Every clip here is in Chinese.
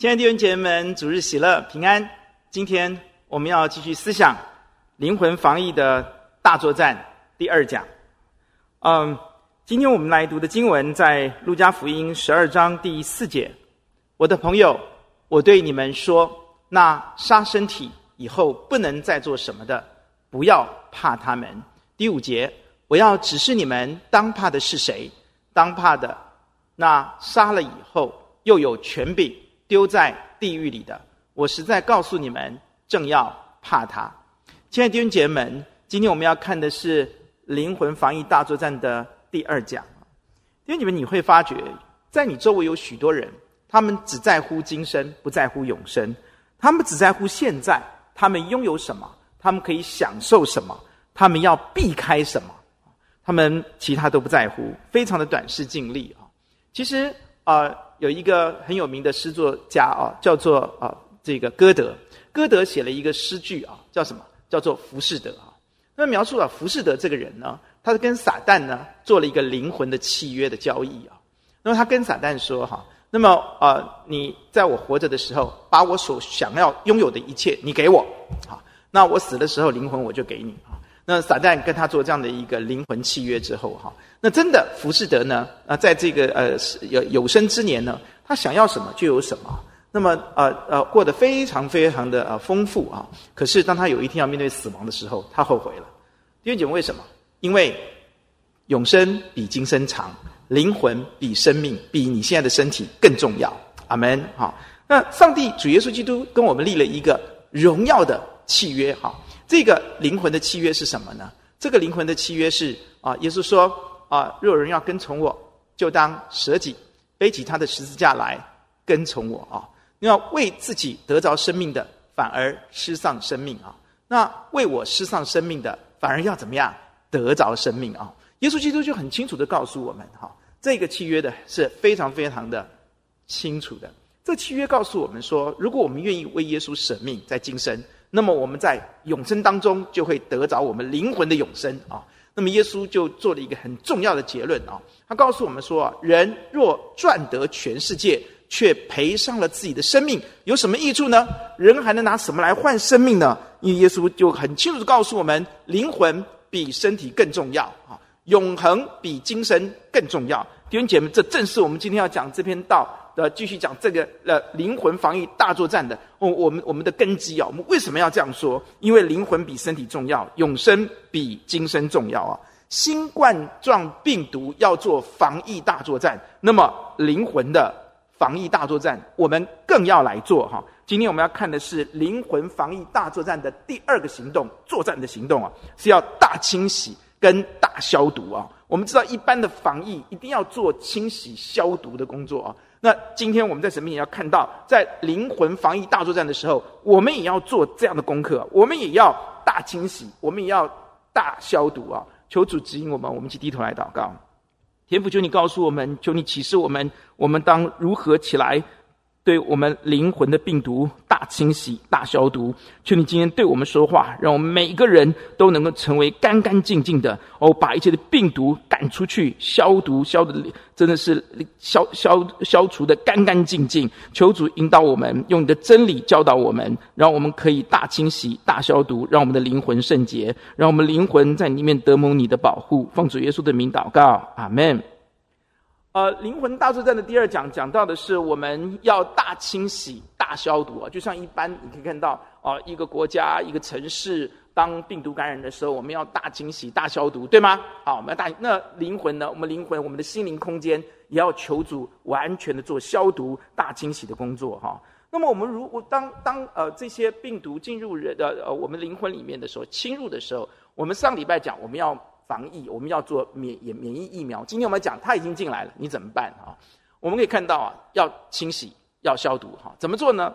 亲爱的弟兄姐妹们，主日喜乐平安。今天我们要继续思想灵魂防疫的大作战第二讲。嗯，今天我们来读的经文在路加福音十二章第四节。我的朋友，我对你们说，那杀身体以后不能再做什么的，不要怕他们。第五节，我要指示你们当怕的是谁？当怕的那杀了以后又有权柄。丢在地狱里的，我实在告诉你们，正要怕他。亲爱的弟兄姐妹们，今天我们要看的是灵魂防疫大作战的第二讲。因为你们你会发觉，在你周围有许多人，他们只在乎今生，不在乎永生；他们只在乎现在，他们拥有什么，他们可以享受什么，他们要避开什么，他们其他都不在乎，非常的短视尽力啊。其实啊。呃有一个很有名的诗作家啊，叫做啊这个歌德。歌德写了一个诗句啊，叫什么？叫做浮士德啊。那描述了浮士德这个人呢，他是跟撒旦呢做了一个灵魂的契约的交易啊。那么他跟撒旦说哈，那么啊你在我活着的时候，把我所想要拥有的一切你给我啊，那我死的时候灵魂我就给你。那撒旦跟他做这样的一个灵魂契约之后哈。那真的，浮士德呢？啊，在这个呃有有生之年呢，他想要什么就有什么。那么呃呃，过得非常非常的呃丰富啊。可是当他有一天要面对死亡的时候，他后悔了。弟兄姐妹，为什么？因为永生比今生长，灵魂比生命比你现在的身体更重要。阿门。好，那上帝主耶稣基督跟我们立了一个荣耀的契约。哈，这个灵魂的契约是什么呢？这个灵魂的契约是啊，耶稣说。啊！若有人要跟从我，就当舍己，背起他的十字架来跟从我啊！你要为自己得着生命的，反而失丧生命啊！那为我失丧生命的，反而要怎么样得着生命啊？耶稣基督就很清楚地告诉我们哈，这个契约的是非常非常的清楚的。这契约告诉我们说，如果我们愿意为耶稣舍命，在今生，那么我们在永生当中就会得着我们灵魂的永生啊！那么耶稣就做了一个很重要的结论啊，他告诉我们说啊，人若赚得全世界，却赔上了自己的生命，有什么益处呢？人还能拿什么来换生命呢？因为耶稣就很清楚地告诉我们，灵魂比身体更重要啊，永恒比今生更重要。弟兄姐妹，这正是我们今天要讲这篇道。呃，继续讲这个呃灵魂防疫大作战的，我我们我们的根基啊，我们为什么要这样说？因为灵魂比身体重要，永生比今生重要啊！新冠状病毒要做防疫大作战，那么灵魂的防疫大作战，我们更要来做哈。今天我们要看的是灵魂防疫大作战的第二个行动，作战的行动啊，是要大清洗跟大消毒啊。我们知道一般的防疫一定要做清洗消毒的工作啊。那今天我们在神面前要看到，在灵魂防疫大作战的时候，我们也要做这样的功课，我们也要大清洗，我们也要大消毒啊！求主指引我们，我们一起低头来祷告。天父，求你告诉我们，求你启示我们，我们当如何起来。对我们灵魂的病毒大清洗、大消毒，求你今天对我们说话，让我们每一个人都能够成为干干净净的哦，把一切的病毒赶出去，消毒消的真的是消消消除的干干净净。求主引导我们，用你的真理教导我们，让我们可以大清洗、大消毒，让我们的灵魂圣洁，让我们灵魂在里面得蒙你的保护。奉主耶稣的名祷告，阿门。呃，灵魂大作战的第二讲讲到的是我们要大清洗、大消毒啊，就像一般你可以看到啊、一个国家、一个城市，当病毒感染的时候，我们要大清洗、大消毒，对吗？好，我们要大那灵魂呢？我们灵魂、我们的心灵空间也要求主完全的做消毒、大清洗的工作哈。那么我们如果当当呃这些病毒进入人的呃我们灵魂里面的时候，侵入的时候，我们上礼拜讲我们要。防疫，我们要做免免免疫疫苗。今天我们讲，它已经进来了，你怎么办啊？我们可以看到啊，要清洗，要消毒哈。怎么做呢？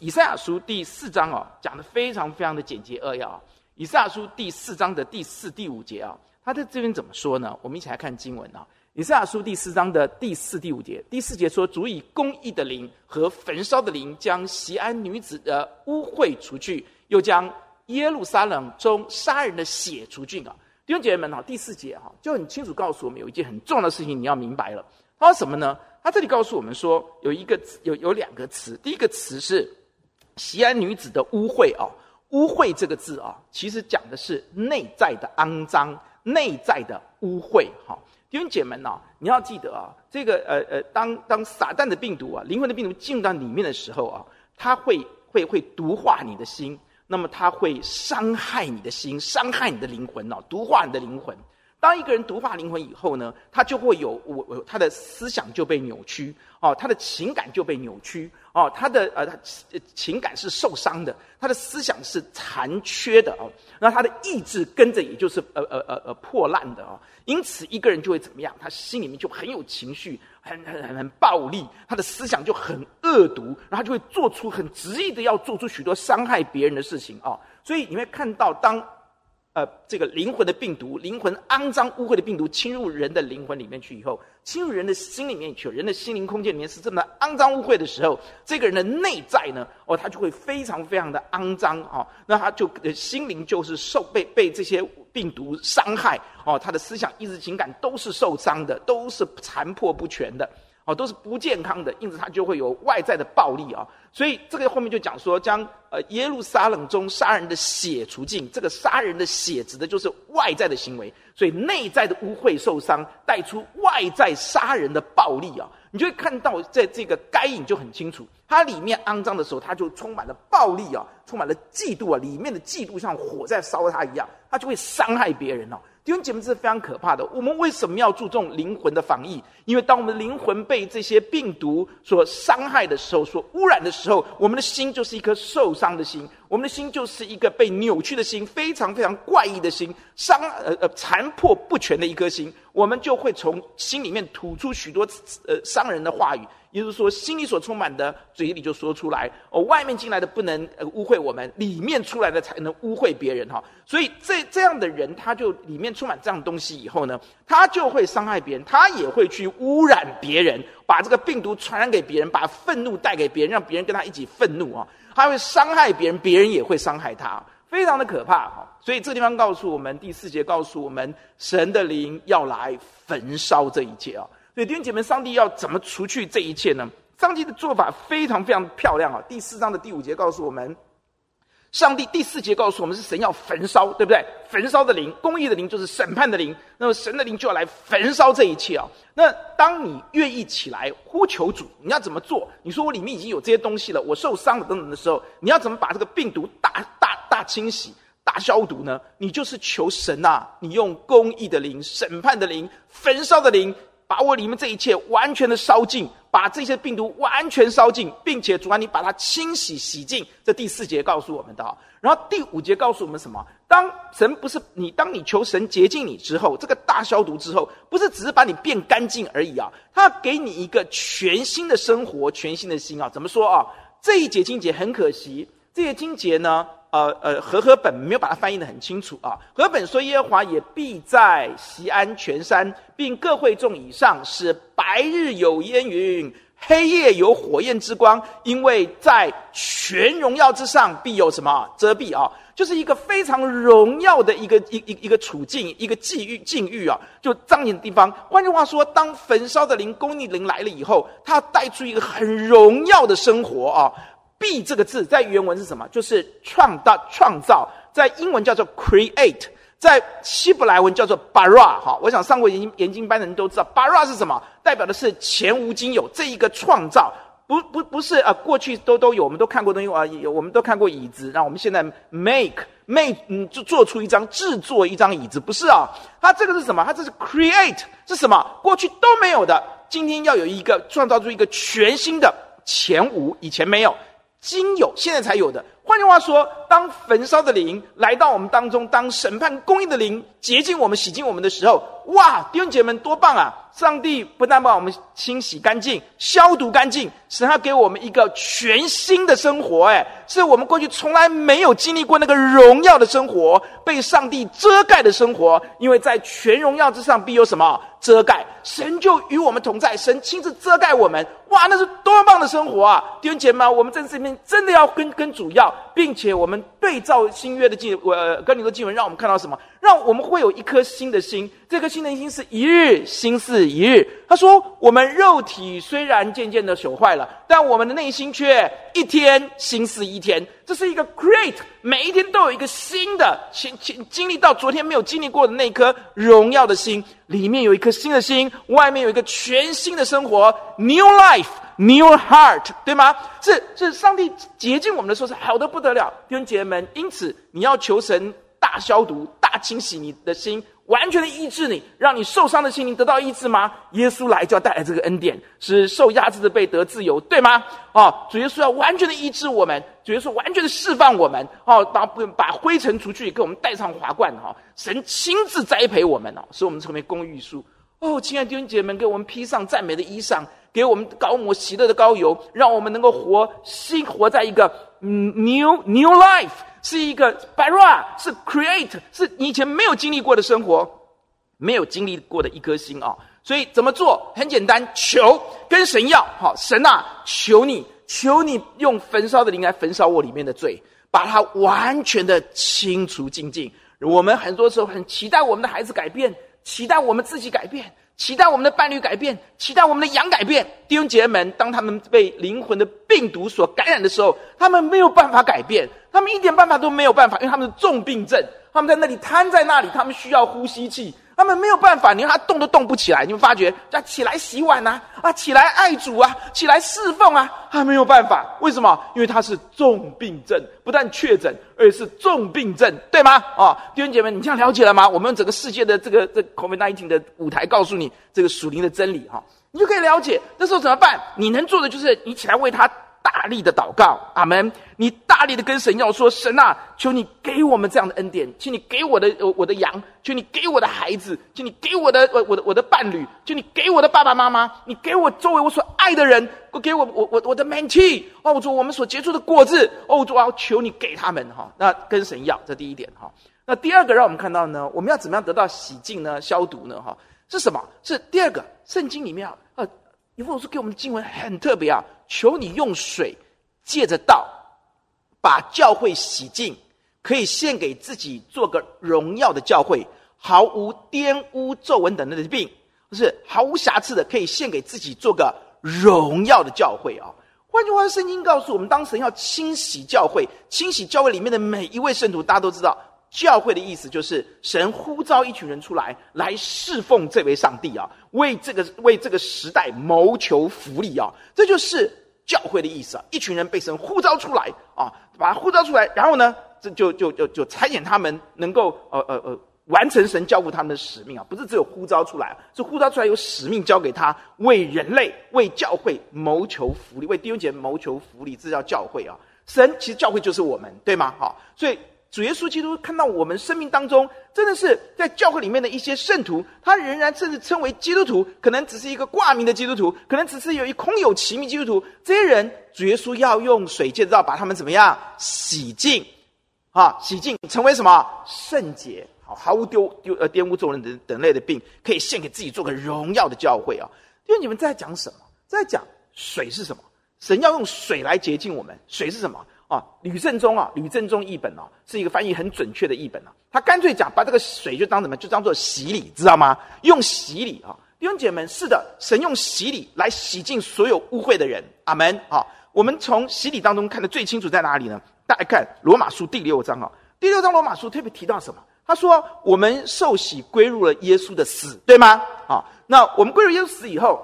以赛亚书第四章啊，讲的非常非常的简洁扼要啊。以赛亚书第四章的第四、第五节啊，他在这边怎么说呢？我们一起来看经文啊。以赛亚书第四章的第四、第五节，第四节说：“足以公义的灵和焚烧的灵，将西安女子的污秽除去，又将耶路撒冷中杀人的血除尽啊。”弟兄姐妹们哈，第四节哈就很清楚告诉我们有一件很重要的事情，你要明白了。他说什么呢？他这里告诉我们说，有一个有有两个词，第一个词是西安女子的污秽啊，污秽这个字啊，其实讲的是内在的肮脏，内在的污秽。哈，弟兄姐妹们呐，你要记得啊，这个呃呃，当当撒旦的病毒啊，灵魂的病毒进入到里面的时候啊，它会会会毒化你的心。那么它会伤害你的心，伤害你的灵魂哦，毒化你的灵魂。当一个人毒化灵魂以后呢，他就会有我我他的思想就被扭曲哦，他的情感就被扭曲哦，他的呃他情感是受伤的，他的思想是残缺的哦，那他的意志跟着也就是呃呃呃呃破烂的哦。因此一个人就会怎么样？他心里面就很有情绪，很很很很暴力，他的思想就很恶毒，然后就会做出很执意的要做出许多伤害别人的事情哦。所以你会看到当。呃，这个灵魂的病毒，灵魂肮脏污秽的病毒侵入人的灵魂里面去以后，侵入人的心里面去，人的心灵空间里面是这么肮脏污秽的时候，这个人的内在呢，哦，他就会非常非常的肮脏啊、哦，那他就心灵就是受被被这些病毒伤害哦，他的思想、意志、情感都是受伤的，都是残破不全的。哦，都是不健康的，因此他就会有外在的暴力啊。所以这个后面就讲说，将呃耶路撒冷中杀人的血除尽。这个杀人的血指的就是外在的行为，所以内在的污秽受伤带出外在杀人的暴力啊。你就会看到在这个该隐就很清楚，它里面肮脏的时候，它就充满了暴力啊，充满了嫉妒啊，里面的嫉妒像火在烧它一样，它就会伤害别人哦。弟兄姐妹，这是非常可怕的。我们为什么要注重灵魂的防疫？因为当我们灵魂被这些病毒所伤害的时候，所污染的时候，我们的心就是一颗受伤的心，我们的心就是一个被扭曲的心，非常非常怪异的心，伤呃呃残破不全的一颗心，我们就会从心里面吐出许多呃伤人的话语。也就是说，心里所充满的，嘴里就说出来。哦，外面进来的不能呃污秽我们，里面出来的才能污秽别人哈。所以这这样的人，他就里面充满这样东西以后呢，他就会伤害别人，他也会去污染别人，把这个病毒传染给别人，把愤怒带给别人，让别人跟他一起愤怒啊。他会伤害别人，别人也会伤害他，非常的可怕哈。所以这地方告诉我们，第四节告诉我们，神的灵要来焚烧这一切啊。所以弟兄姐妹，上帝要怎么除去这一切呢？上帝的做法非常非常漂亮啊！第四章的第五节告诉我们，上帝第四节告诉我们是神要焚烧，对不对？焚烧的灵，公义的灵就是审判的灵。那么神的灵就要来焚烧这一切啊！那当你愿意起来呼求主，你要怎么做？你说我里面已经有这些东西了，我受伤了等等的时候，你要怎么把这个病毒大大大清洗、大消毒呢？你就是求神啊！你用公义的灵、审判的灵、焚烧的灵。把我里面这一切完全的烧尽，把这些病毒完全烧尽，并且主啊，你把它清洗洗净。这第四节告诉我们的。然后第五节告诉我们什么？当神不是你，当你求神洁净你之后，这个大消毒之后，不是只是把你变干净而已啊，他给你一个全新的生活，全新的心啊。怎么说啊？这一节经节很可惜，这些经节呢？呃呃，和合本没有把它翻译的很清楚啊。和本说，耶和华也必在锡安全山，并各会众以上，使白日有烟云，黑夜有火焰之光，因为在全荣耀之上必有什么遮蔽啊？就是一个非常荣耀的一个一一一个处境，一个际遇境遇啊，就彰显的地方。换句话说，当焚烧的灵、公义灵来了以后，他带出一个很荣耀的生活啊。必这个字在原文是什么？就是创造、创造，在英文叫做 create，在希伯来文叫做 bara。哈，我想上过研研经班的人都知道，bara 是什么？代表的是前无今有这一个创造，不不不是啊，过去都都有，我们都看过东西啊，有我们都看过椅子，那我们现在 make make 嗯，就做出一张制作一张椅子，不是啊？它这个是什么？它这是 create 是什么？过去都没有的，今天要有一个创造出一个全新的，前无以前没有。今有，现在才有的。换句话说，当焚烧的灵来到我们当中，当审判公义的灵洁净我们、洗净我们的时候，哇！弟兄姐妹们多棒啊！上帝不但把我们清洗干净、消毒干净，神还给我们一个全新的生活。诶，是我们过去从来没有经历过那个荣耀的生活，被上帝遮盖的生活。因为在全荣耀之上必有什么遮盖？神就与我们同在，神亲自遮盖我们。哇，那是多棒的生活啊！弟兄姐妹们，我们在这边真的要跟跟主要，并且我们对照新约的经，呃，哥林多经文，让我们看到什么？让我们会有一颗新的心，这颗新的心是一日新似一日。他说：“我们肉体虽然渐渐的朽坏了，但我们的内心却一天新似一天。”这是一个 create，每一天都有一个新的，经经经历到昨天没有经历过的那颗荣耀的心，里面有一颗新的心，外面有一个全新的生活，new life New heart，对吗？是是，上帝洁净我们的时候是好的不得了，弟兄姐妹们。因此，你要求神大消毒、大清洗你的心。完全的医治你，让你受伤的心灵得到医治吗？耶稣来就要带来这个恩典，使受压制的被得自由，对吗？哦，主耶稣要完全的医治我们，主耶稣完全的释放我们，哦，把把灰尘除去，给我们戴上华冠，哈、哦，神亲自栽培我们哦，使我们成为公义书。哦，亲爱的弟兄姐妹们，给我们披上赞美的衣裳，给我们高抹喜乐的膏油，让我们能够活新活在一个嗯 new new life。是一个 bara，是 create，是你以前没有经历过的生活，没有经历过的一颗心啊、哦！所以怎么做？很简单，求跟神要，好，神啊，求你，求你用焚烧的灵来焚烧我里面的罪，把它完全的清除净尽。我们很多时候很期待我们的孩子改变，期待我们自己改变。期待我们的伴侣改变，期待我们的羊改变。弟兄姐妹们，当他们被灵魂的病毒所感染的时候，他们没有办法改变，他们一点办法都没有办法，因为他们是重病症，他们在那里瘫在那里，他们需要呼吸器。他们没有办法，你看他动都动不起来。你们发觉，叫起来洗碗呐，啊，起来爱主啊，起来侍奉啊，他没有办法。为什么？因为他是重病症，不但确诊，而且是重病症，对吗？啊，弟兄姐妹，你这样了解了吗？我们用整个世界的这个这 COVID-19 的舞台告诉你这个属灵的真理哈，你就可以了解。那时候怎么办？你能做的就是你起来为他。大力的祷告，阿门！你大力的跟神要说：“神啊，求你给我们这样的恩典，请你给我的我的羊，求你给我的孩子，求你给我的我我的我的伴侣，求你给我的爸爸妈妈，你给我周围我所爱的人，给我我我我的 mentee 哦，我说我们所结出的果子哦，我要求你给他们哈。那跟神要，这第一点哈。那第二个，让我们看到呢，我们要怎么样得到洗净呢？消毒呢？哈，是什么？是第二个，圣经里面啊，呃，以弗所书给我们的经文很特别啊。求你用水借着道，把教会洗净，可以献给自己做个荣耀的教会，毫无玷污、皱纹等等的病，不是毫无瑕疵的，可以献给自己做个荣耀的教会啊。换句话说，圣经告诉我们，当神要清洗教会，清洗教会里面的每一位圣徒，大家都知道，教会的意思就是神呼召一群人出来，来侍奉这位上帝啊。为这个为这个时代谋求福利啊，这就是教会的意思啊！一群人被神呼召出来啊，把他呼召出来，然后呢，这就就就就差遣他们能够呃呃呃完成神交付他们的使命啊！不是只有呼召出来，是呼召出来有使命交给他，为人类为教会谋求福利，为弟兄姐妹谋求福利，这叫教会啊！神其实教会就是我们，对吗？好，所以。主耶稣基督看到我们生命当中，真的是在教会里面的一些圣徒，他仍然甚至称为基督徒，可能只是一个挂名的基督徒，可能只是有一空有其名基督徒。这些人，主耶稣要用水建造把他们怎么样洗净，啊，洗净成为什么圣洁，好，毫无丢丢呃玷污、众人等等类的病，可以献给自己做个荣耀的教会啊。因为你们在讲什么？在讲水是什么？神要用水来洁净我们，水是什么？啊，吕振中啊，吕振中译本啊，是一个翻译很准确的译本啊。他干脆讲，把这个水就当什么？就当做洗礼，知道吗？用洗礼啊，弟兄姐妹们，是的，神用洗礼来洗净所有污秽的人。阿门。好，我们从洗礼当中看得最清楚在哪里呢？大家看罗马书第六章啊，第六章罗马书特别提到什么？他说我们受洗归入了耶稣的死，对吗？啊，那我们归入耶稣死以后，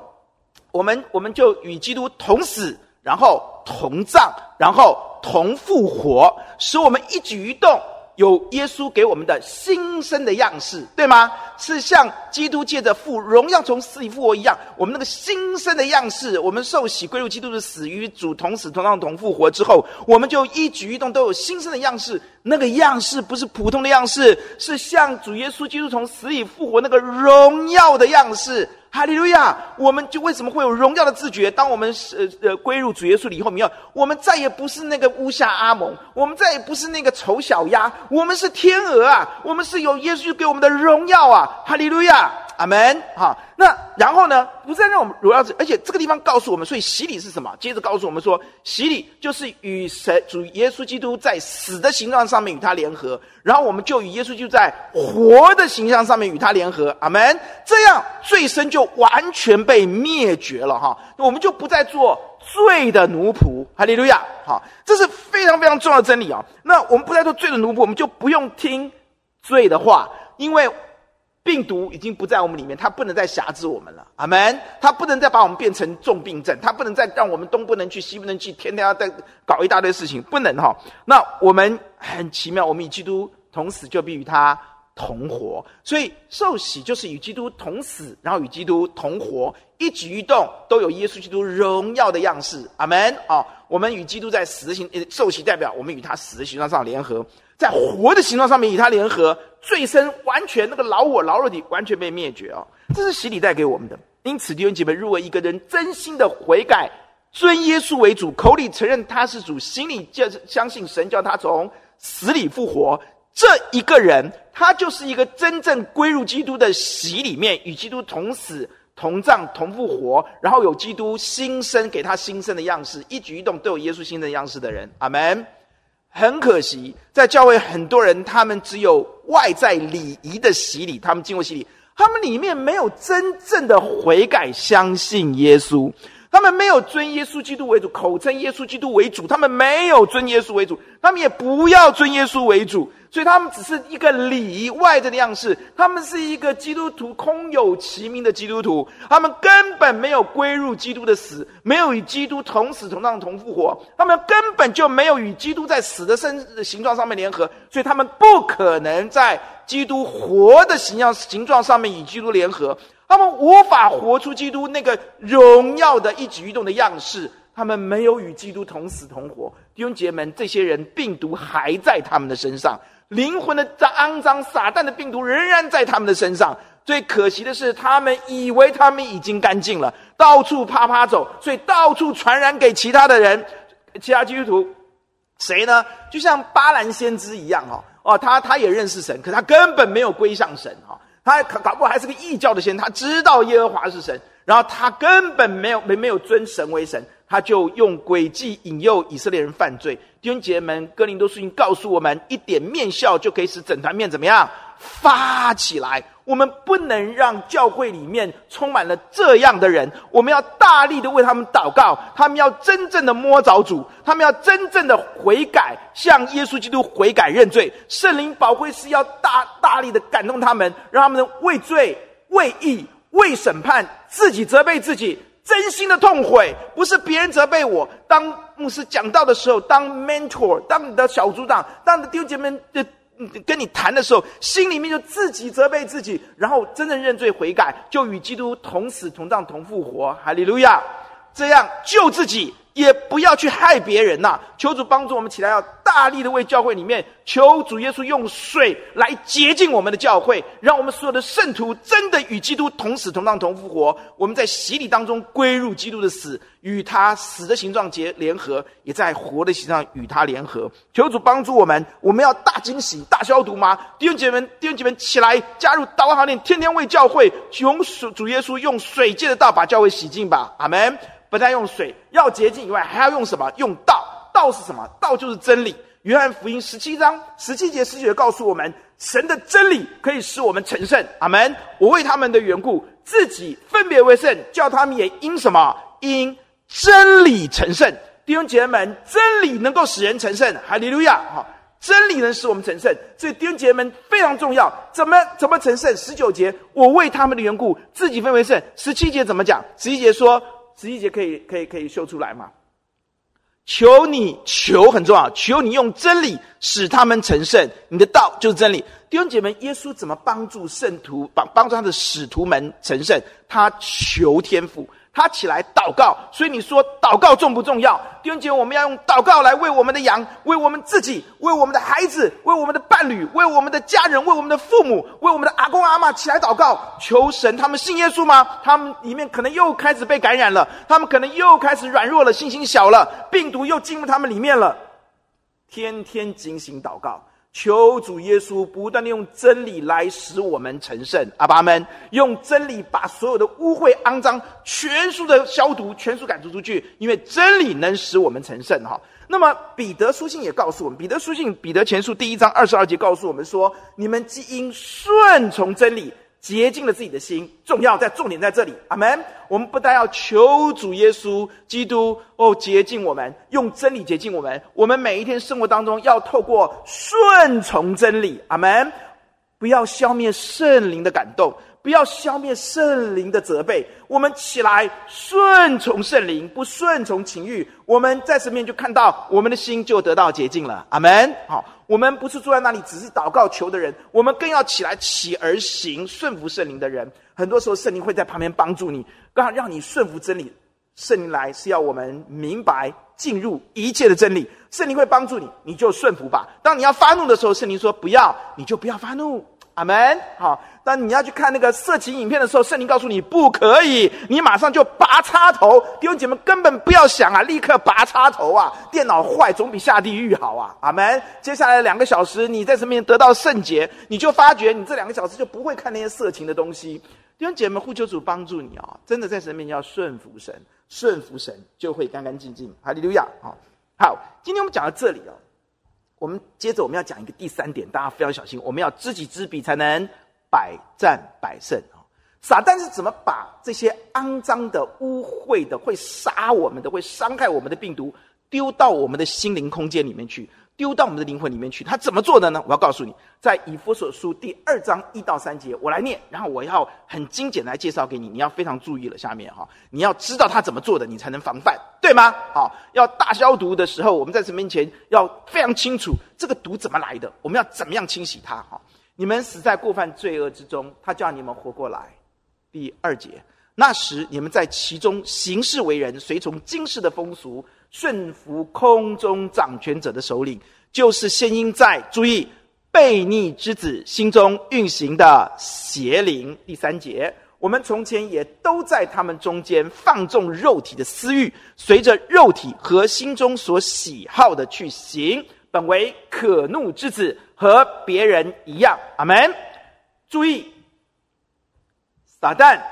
我们我们就与基督同死，然后同葬，然后。同复活，使我们一举一动有耶稣给我们的新生的样式，对吗？是像基督借着复荣耀从死里复活一样，我们那个新生的样式，我们受洗归入基督的死，与主同死同葬同复活之后，我们就一举一动都有新生的样式。那个样式不是普通的样式，是像主耶稣基督从死里复活那个荣耀的样式。哈利路亚！我们就为什么会有荣耀的自觉？当我们呃呃归入主耶稣里以后，没有，我们再也不是那个乌鸦阿蒙，我们再也不是那个丑小鸭，我们是天鹅啊！我们是有耶稣给我们的荣耀啊！哈利路亚！阿门。好，那然后呢？不再让我们荣耀，而且这个地方告诉我们，所以洗礼是什么？接着告诉我们说，洗礼就是与神主耶稣基督在死的形状上面与他联合，然后我们就与耶稣基督在活的形象上面与他联合。阿门。这样罪身就完全被灭绝了哈，我们就不再做罪的奴仆。哈利路亚。好，这是非常非常重要的真理啊。那我们不再做罪的奴仆，我们就不用听罪的话，因为。病毒已经不在我们里面，它不能再辖制我们了。阿门。它不能再把我们变成重病症，它不能再让我们东不能去西不能去，天天要再搞一大堆事情，不能哈。那我们很奇妙，我们与基督同死，就必与他同活。所以受洗就是与基督同死，然后与基督同活，一举一动都有耶稣基督荣耀的样式。阿门。啊，我们与基督在死的形受洗，代表我们与他死的形状上联合。在活的形状上面与他联合，罪身完全那个老我老肉体完全被灭绝哦，这是洗礼带给我们的。因此弟兄姐妹，如果一个人真心的悔改，尊耶稣为主，口里承认他是主，心里就是相信神叫他从死里复活，这一个人他就是一个真正归入基督的洗里面，与基督同死同葬同复活，然后有基督新生给他新生的样式，一举一动都有耶稣新生的样式的人。阿门。很可惜，在教会很多人，他们只有外在礼仪的洗礼，他们经过洗礼，他们里面没有真正的悔改，相信耶稣，他们没有尊耶稣基督为主，口称耶稣基督为主，他们没有尊耶稣为主，他们也不要尊耶稣为主。所以他们只是一个礼外在的样式，他们是一个基督徒，空有其名的基督徒，他们根本没有归入基督的死，没有与基督同死同葬同复活，他们根本就没有与基督在死的身形状上面联合，所以他们不可能在基督活的形象形状上面与基督联合，他们无法活出基督那个荣耀的一举一动的样式。他们没有与基督同死同活，弟兄姐妹们，这些人病毒还在他们的身上，灵魂的肮脏、撒旦的病毒仍然在他们的身上。最可惜的是，他们以为他们已经干净了，到处趴趴走，所以到处传染给其他的人，其他基督徒。谁呢？就像巴兰先知一样，哈哦，他他也认识神，可他根本没有归向神，哈，他搞不好还是个异教的先生，他知道耶和华是神，然后他根本没有没没有尊神为神。他就用诡计引诱以色列人犯罪。弟兄姐妹们，哥林多书信告诉我们，一点面笑就可以使整团面怎么样发起来。我们不能让教会里面充满了这样的人。我们要大力的为他们祷告，他们要真正的摸着主，他们要真正的悔改，向耶稣基督悔改认罪。圣灵保惠师要大大力的感动他们，让他们为罪、为义、为审判，自己责备自己。真心的痛悔，不是别人责备我。当牧师讲道的时候，当 mentor，当你的小组长，当你的弟兄姐妹的跟你谈的时候，心里面就自己责备自己，然后真正认罪悔改，就与基督同死同葬同复活。哈利路亚！这样救自己。也不要去害别人呐！求主帮助我们起来，要大力的为教会里面求主耶稣用水来洁净我们的教会，让我们所有的圣徒真的与基督同死同葬同复活。我们在洗礼当中归入基督的死，与他死的形状结联合，也在活的形状与他联合。求主帮助我们，我们要大惊喜、大消毒吗？弟兄姐妹们，弟兄姐妹们起来加入祷告行列，天天为教会求主耶稣用水借的道把教会洗净吧！阿门。不再用水要洁净以外，还要用什么？用道。道是什么？道就是真理。约翰福音十七章十七节、十九节告诉我们，神的真理可以使我们成圣。阿门。我为他们的缘故，自己分别为圣，叫他们也因什么？因真理成圣。弟兄姐妹们，真理能够使人成圣。哈利路亚！哈，真理能使我们成圣，所以弟兄姐妹们非常重要。怎么怎么成圣？十九节，我为他们的缘故，自己分为圣。十七节怎么讲？十七节说。十一节可以可以可以秀出来吗？求你求很重要，求你用真理使他们成圣。你的道就是真理。弟兄姐妹，耶稣怎么帮助圣徒帮帮助他的使徒们成圣？他求天赋。他起来祷告，所以你说祷告重不重要？弟兄姐妹，我们要用祷告来为我们的羊、为我们自己、为我们的孩子、为我们的伴侣、为我们的家人、为我们的父母、为我们的阿公阿嬷起来祷告，求神。他们信耶稣吗？他们里面可能又开始被感染了，他们可能又开始软弱了，信心小了，病毒又进入他们里面了。天天警醒祷告，求主耶稣不断的用真理来使我们成圣，阿爸们用真理把所有的污秽肮脏全数的消毒，全数赶逐出去，因为真理能使我们成圣哈。那么彼得书信也告诉我们，彼得书信彼得前书第一章二十二节告诉我们说：你们既因顺从真理。洁净了自己的心，重要在重点在这里，阿门。我们不但要求主耶稣基督哦洁净我们，用真理洁净我们。我们每一天生活当中要透过顺从真理，阿门。不要消灭圣灵的感动，不要消灭圣灵的责备。我们起来顺从圣灵，不顺从情欲。我们在神面就看到我们的心就得到洁净了，阿门。好。我们不是坐在那里只是祷告求的人，我们更要起来起而行，顺服圣灵的人。很多时候，圣灵会在旁边帮助你，让让你顺服真理。圣灵来是要我们明白进入一切的真理。圣灵会帮助你，你就顺服吧。当你要发怒的时候，圣灵说不要，你就不要发怒。阿门。好。当你要去看那个色情影片的时候，圣灵告诉你不可以，你马上就拔插头。弟兄姐妹根本不要想啊，立刻拔插头啊！电脑坏总比下地狱好啊！阿门。接下来两个小时，你在这边得到圣洁，你就发觉你这两个小时就不会看那些色情的东西。弟兄姐妹，呼求主帮助你啊！真的在神面前要顺服神，顺服神就会干干净净。哈利路亚！好，好，今天我们讲到这里哦，我们接着我们要讲一个第三点，大家非常小心，我们要知己知彼才能。百战百胜啊！撒旦是怎么把这些肮脏的、污秽的、会杀我们的、会伤害我们的病毒丢到我们的心灵空间里面去，丢到我们的灵魂里面去？他怎么做的呢？我要告诉你，在以弗所书第二章一到三节，我来念，然后我要很精简来介绍给你，你要非常注意了。下面哈，你要知道他怎么做的，你才能防范，对吗？好，要大消毒的时候，我们在神面前要非常清楚这个毒怎么来的，我们要怎么样清洗它？哈。你们死在过犯罪恶之中，他叫你们活过来。第二节，那时你们在其中行事为人，随从今世的风俗，顺服空中掌权者的首领，就是现今在注意悖逆之子心中运行的邪灵。第三节，我们从前也都在他们中间放纵肉体的私欲，随着肉体和心中所喜好的去行。本为可怒之子，和别人一样。阿门。注意，撒旦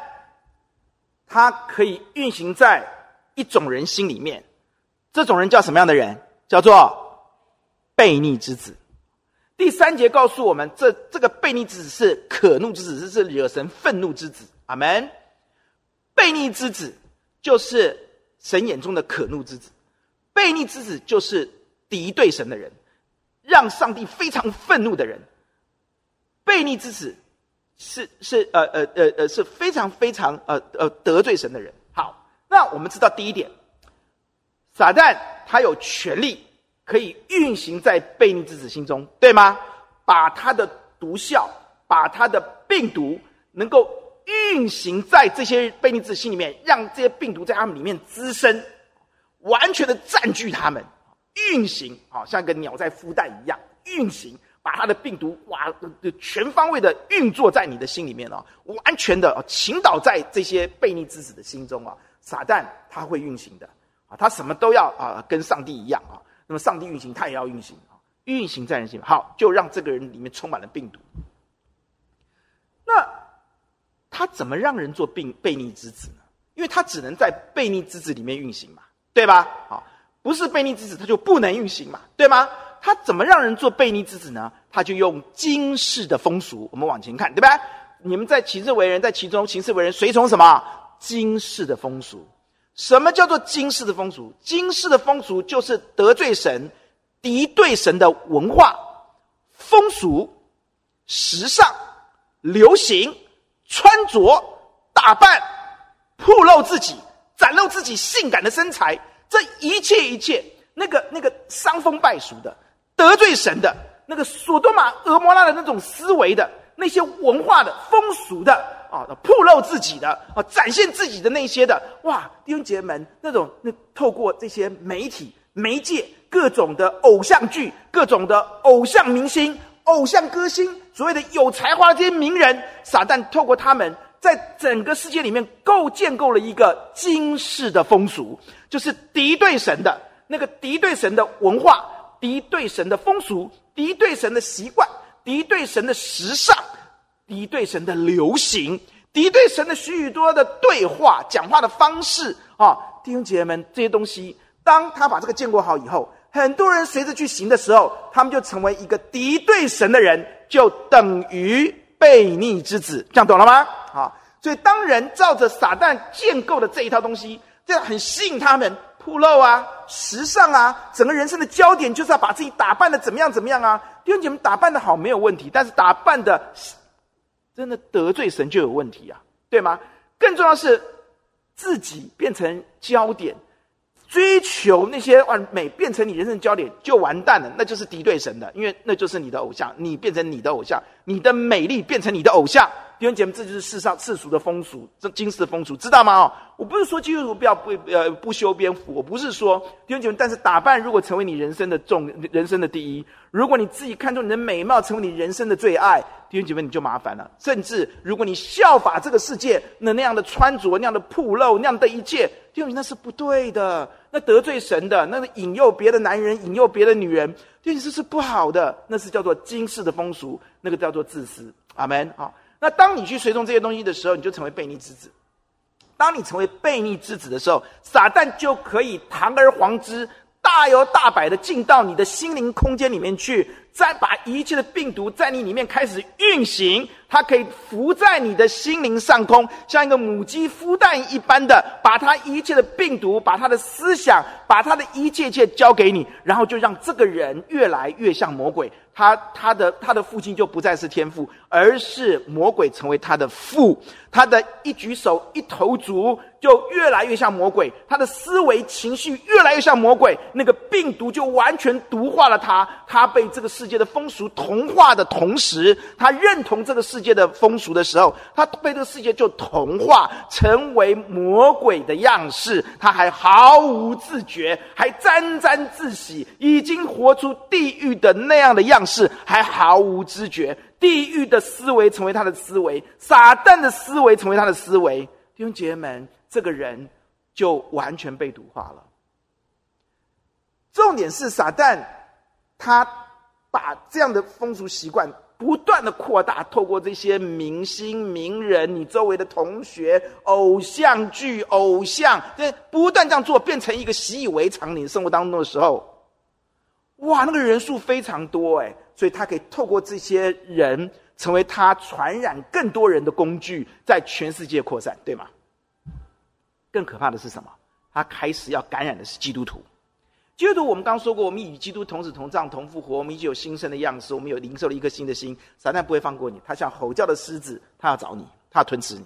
他可以运行在一种人心里面，这种人叫什么样的人？叫做悖逆之子。第三节告诉我们，这这个悖逆之子是可怒之子，这是惹神愤怒之子。阿门。悖逆之子就是神眼中的可怒之子，悖逆之子就是。敌对神的人，让上帝非常愤怒的人，悖逆之子，是是呃呃呃呃是非常非常呃呃得罪神的人。好，那我们知道第一点，撒旦他有权利可以运行在悖逆之子心中，对吗？把他的毒效，把他的病毒，能够运行在这些悖逆之心里面，让这些病毒在他们里面滋生，完全的占据他们。运行啊，像一个鸟在孵蛋一样运行，把它的病毒哇，全方位的运作在你的心里面啊，完全的哦倾倒在这些悖逆之子的心中啊。撒旦他会运行的啊，他什么都要啊，跟上帝一样啊。那么上帝运行，他也要运行啊，运行在人心。好，就让这个人里面充满了病毒。那他怎么让人做病悖逆之子呢？因为他只能在悖逆之子里面运行嘛，对吧？好。不是悖逆之子，他就不能运行嘛，对吗？他怎么让人做悖逆之子呢？他就用今世的风俗。我们往前看，对吧？你们在其事为人，在其中行事为人，随从什么？今世的风俗。什么叫做今世的风俗？今世的风俗就是得罪神、敌对神的文化、风俗、时尚、流行、穿着、打扮、暴露自己、展露自己性感的身材。这一切一切，那个那个伤风败俗的、得罪神的、那个索多玛、俄摩拉的那种思维的、那些文化的、风俗的啊，暴露自己的啊，展现自己的那些的，哇！弟兄姐妹们，那种那透过这些媒体媒介，各种的偶像剧、各种的偶像明星、偶像歌星，所谓的有才华的这些名人，撒旦透过他们。在整个世界里面构建构了一个今世的风俗，就是敌对神的那个敌对神的文化、敌对神的风俗、敌对神的习惯，敌对神的时尚，敌对神的流行，敌对神的许许多多的对话、讲话的方式啊！弟兄姐妹们，这些东西，当他把这个建构好以后，很多人随着去行的时候，他们就成为一个敌对神的人，就等于悖逆之子，这样懂了吗？好，所以当人照着撒旦建构的这一套东西，这样很吸引他们。铺露啊，时尚啊，整个人生的焦点就是要把自己打扮的怎么样怎么样啊！弟兄姐妹打扮的好没有问题，但是打扮的真的得罪神就有问题啊，对吗？更重要是自己变成焦点，追求那些完美变成你人生焦点就完蛋了，那就是敌对神的，因为那就是你的偶像，你变成你的偶像，你的美丽变成你的偶像。弟兄姐妹，这就是世上世俗的风俗，这今世的风俗，知道吗？哦，我不是说基督徒不要不呃不修边幅，我不是说弟兄姐妹，但是打扮如果成为你人生的重人生的第一，如果你自己看重你的美貌成为你人生的最爱，弟兄姐妹你就麻烦了。甚至如果你效法这个世界那那样的穿着、那样的暴露、那样的一切，弟兄姐妹那是不对的，那得罪神的，那个引诱别的男人、引诱别的女人，弟兄姐妹这是不好的，那是叫做今世的风俗，那个叫做自私。阿门啊。那当你去随从这些东西的时候，你就成为悖逆之子。当你成为悖逆之子的时候，撒旦就可以堂而皇之、大摇大摆的进到你的心灵空间里面去，再把一切的病毒在你里面开始运行。它可以浮在你的心灵上空，像一个母鸡孵蛋一般的，把它一切的病毒、把它的思想、把它的一切一切交给你，然后就让这个人越来越像魔鬼。他他的他的父亲就不再是天父，而是魔鬼成为他的父。他的一举手一投足就越来越像魔鬼，他的思维情绪越来越像魔鬼。那个病毒就完全毒化了他。他被这个世界的风俗同化的同时，他认同这个世界的风俗的时候，他被这个世界就同化，成为魔鬼的样式。他还毫无自觉，还沾沾自喜，已经活出地狱的那样的样式，还毫无知觉。地狱的思维成为他的思维，撒旦的思维成为他的思维。弟兄姐妹们，这个人就完全被毒化了。重点是撒旦，他把这样的风俗习惯不断的扩大，透过这些明星、名人、你周围的同学、偶像剧、偶像，这不断这样做，变成一个习以为常。你生活当中的时候，哇，那个人数非常多诶。所以他可以透过这些人，成为他传染更多人的工具，在全世界扩散，对吗？更可怕的是什么？他开始要感染的是基督徒。基督，我们刚说过，我们与基督同死同葬同复活，我们已经有新生的样式，我们有灵受了一颗新的心。撒旦不会放过你，他像吼叫的狮子，他要找你，他要吞吃你。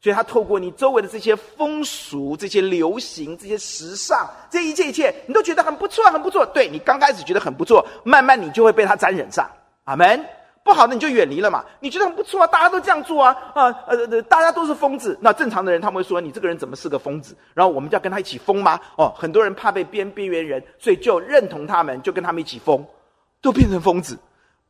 所以他透过你周围的这些风俗、这些流行、这些时尚，这一切一切，你都觉得很不错，很不错。对，你刚开始觉得很不错，慢慢你就会被他沾染上。阿门。不好的你就远离了嘛。你觉得很不错啊，大家都这样做啊，啊呃呃，大家都是疯子。那正常的人他们会说你这个人怎么是个疯子？然后我们就要跟他一起疯吗？哦，很多人怕被边边缘人，所以就认同他们，就跟他们一起疯，都变成疯子。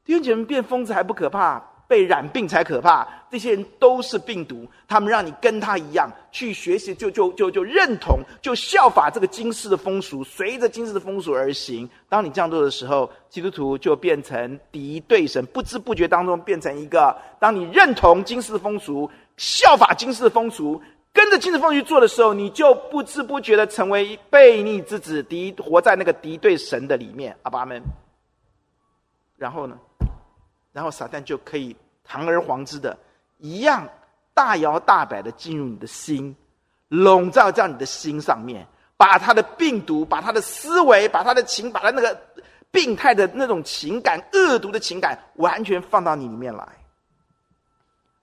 弟兄姐妹，变疯子还不可怕。被染病才可怕，这些人都是病毒，他们让你跟他一样去学习，就就就就认同，就效法这个今世的风俗，随着今世的风俗而行。当你这样做的时候，基督徒就变成敌对神，不知不觉当中变成一个。当你认同今世的风俗，效法今世的风俗，跟着今世风俗去做的时候，你就不知不觉的成为悖逆之子，敌活在那个敌对神的里面。阿爸们，然后呢？然后撒旦就可以堂而皇之的，一样大摇大摆的进入你的心，笼罩在你的心上面，把他的病毒、把他的思维、把他的情、把他那个病态的那种情感、恶毒的情感，完全放到你里面来。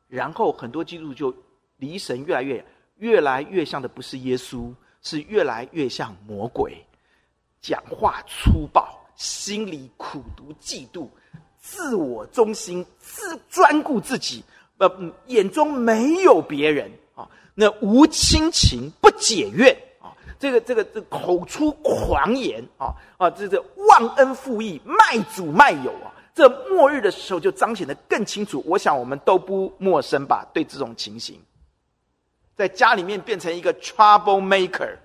然后很多基督徒就离神越来越、越来越像的不是耶稣，是越来越像魔鬼，讲话粗暴，心里苦毒嫉妒。自我中心，自专顾自己，呃，眼中没有别人啊。那无亲情，不解怨啊。这个这个这、口出狂言啊啊，这这忘恩负义，卖主卖友啊。这末日的时候就彰显得更清楚。我想我们都不陌生吧？对这种情形，在家里面变成一个 trouble maker，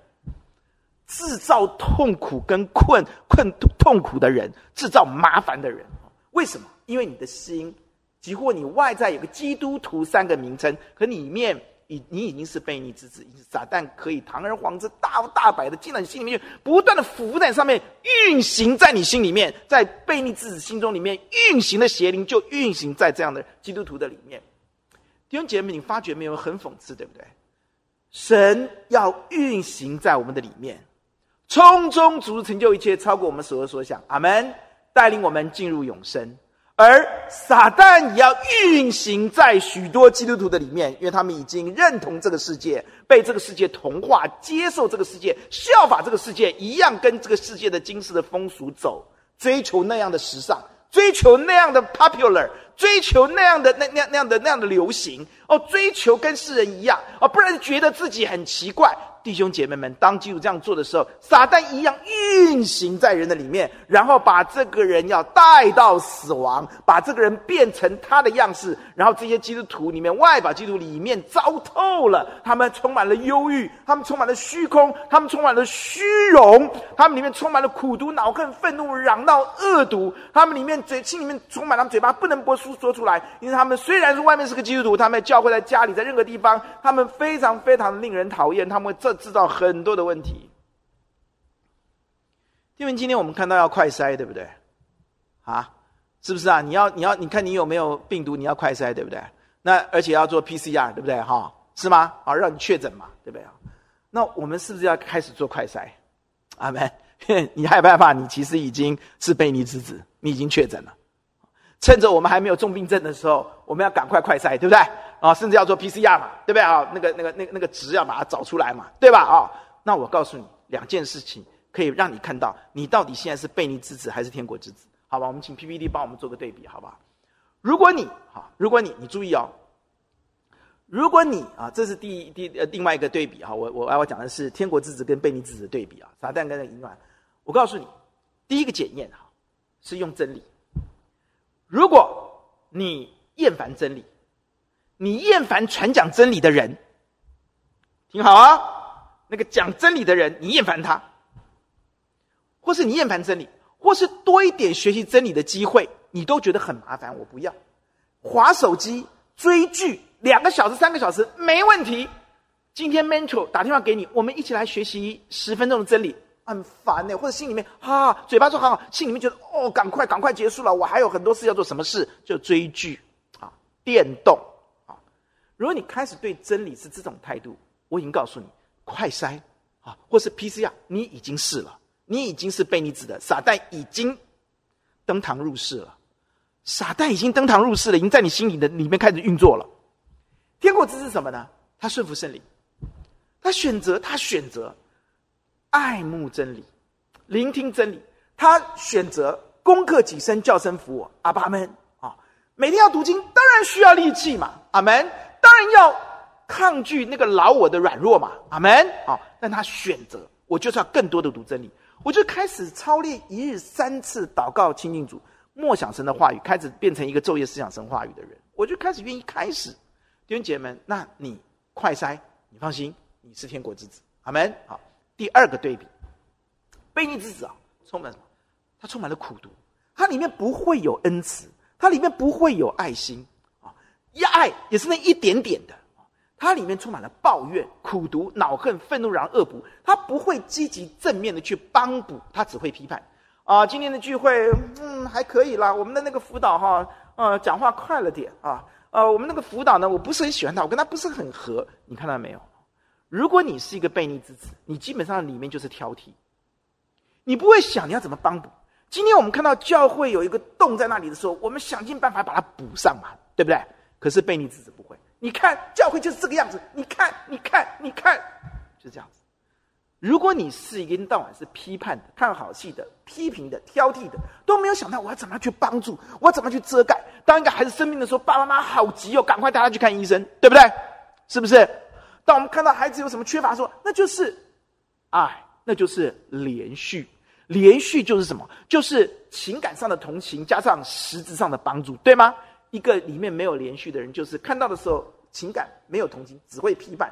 制造痛苦跟困困痛苦的人，制造麻烦的人。为什么？因为你的心，即或你外在有个基督徒三个名称，可里面已你已经是悖逆之子，已经撒旦可以堂而皇之大摇大摆的进到你心里面，不断的浮在上面运行在你心里面，在悖逆之子心中里面运行的邪灵就运行在这样的基督徒的里面。弟兄姐妹，你发觉没有？很讽刺，对不对？神要运行在我们的里面，充充足足成就一切，超过我们所有所想。阿门。带领我们进入永生，而撒旦也要运行在许多基督徒的里面，因为他们已经认同这个世界，被这个世界同化，接受这个世界，效法这个世界，一样跟这个世界的今世的风俗走，追求那样的时尚，追求那样的 popular，追求那样的那那那样的那样的流行哦，追求跟世人一样哦，不然觉得自己很奇怪。弟兄姐妹们，当基督这样做的时候，撒旦一样运行在人的里面，然后把这个人要带到死亡，把这个人变成他的样式，然后这些基督徒里面，外表基督徒里面糟透了，他们充满了忧郁，他们充满了虚空，他们充满了虚荣，他们里面充满了苦毒、恼恨、愤怒、嚷闹、恶毒，他们里面嘴心里面充满，他们嘴巴不能不说说出来，因为他们虽然是外面是个基督徒，他们教会在家里，在任何地方，他们非常非常令人讨厌，他们会这。制造很多的问题，因为今天我们看到要快筛，对不对？啊，是不是啊？你要你要你看你有没有病毒，你要快筛，对不对？那而且要做 PCR，对不对？哈，是吗？好，让你确诊嘛，对不对？那我们是不是要开始做快筛？阿门。你害不害怕？你其实已经是被你之子，你已经确诊了。趁着我们还没有重病症的时候，我们要赶快快筛，对不对？啊，甚至要做 PCR 嘛，对不对啊？那个、那个、那个、那个值要把它找出来嘛，对吧？啊，那我告诉你两件事情，可以让你看到你到底现在是贝尼之子还是天国之子，好吧？我们请 PPT 帮我们做个对比，好不好？如果你好，如果你你注意哦，如果你啊，这是第第呃另外一个对比哈，我我要讲的是天国之子跟贝尼之子的对比啊，撒旦跟那淫乱，我告诉你，第一个检验哈是用真理，如果你厌烦真理。你厌烦传讲真理的人，听好啊！那个讲真理的人，你厌烦他，或是你厌烦真理，或是多一点学习真理的机会，你都觉得很麻烦。我不要，划手机、追剧两个小时、三个小时没问题。今天 mentor 打电话给你，我们一起来学习十分钟的真理，很烦呢。或者心里面啊，嘴巴说好好，心里面觉得哦，赶快赶快结束了，我还有很多事要做。什么事？就追剧啊，电动。如果你开始对真理是这种态度，我已经告诉你，快筛啊，或是 PCR，你已经是了，你已经是被你指的，撒旦已经登堂入室了，撒旦已经登堂入室了，已经在你心里的里面开始运作了。天国之子是什么呢？他顺服圣灵，他选择，他选择爱慕真理，聆听真理，他选择攻克己身，叫声服我。阿爸们啊，每天要读经，当然需要力气嘛。阿门。当然要抗拒那个老我的软弱嘛，阿门。啊，但他选择，我就是要更多的读真理，我就开始操练一日三次祷告亲近主，默想神的话语，开始变成一个昼夜思想神话语的人，我就开始愿意开始。弟兄姐妹们，那你快筛，你放心，你是天国之子，阿门。好，第二个对比，悖逆之子啊，充满什么？他充满了苦毒，它里面不会有恩慈，它里面不会有爱心。一爱也是那一点点的，它里面充满了抱怨、苦毒、恼恨、愤怒，然后恶补。他不会积极正面的去帮补，他只会批判。啊，今天的聚会，嗯，还可以啦。我们的那个辅导哈，呃，讲话快了点啊。呃，我们那个辅导呢，我不是很喜欢他，我跟他不是很合。你看到没有？如果你是一个悖逆之子，你基本上里面就是挑剔，你不会想你要怎么帮补。今天我们看到教会有一个洞在那里的时候，我们想尽办法把它补上嘛，对不对？可是被逆之子不会，你看教会就是这个样子，你看，你看，你看，就这样子。如果你是一天到晚是批判的、看好戏的、批评的、挑剔的，都没有想到我要怎么样去帮助，我要怎么去遮盖。当一个孩子生病的时候，爸爸妈妈好急哦，赶快带他去看医生，对不对？是不是？当我们看到孩子有什么缺乏的时候，那就是爱，那就是连续。连续就是什么？就是情感上的同情加上实质上的帮助，对吗？一个里面没有连续的人，就是看到的时候情感没有同情，只会批判，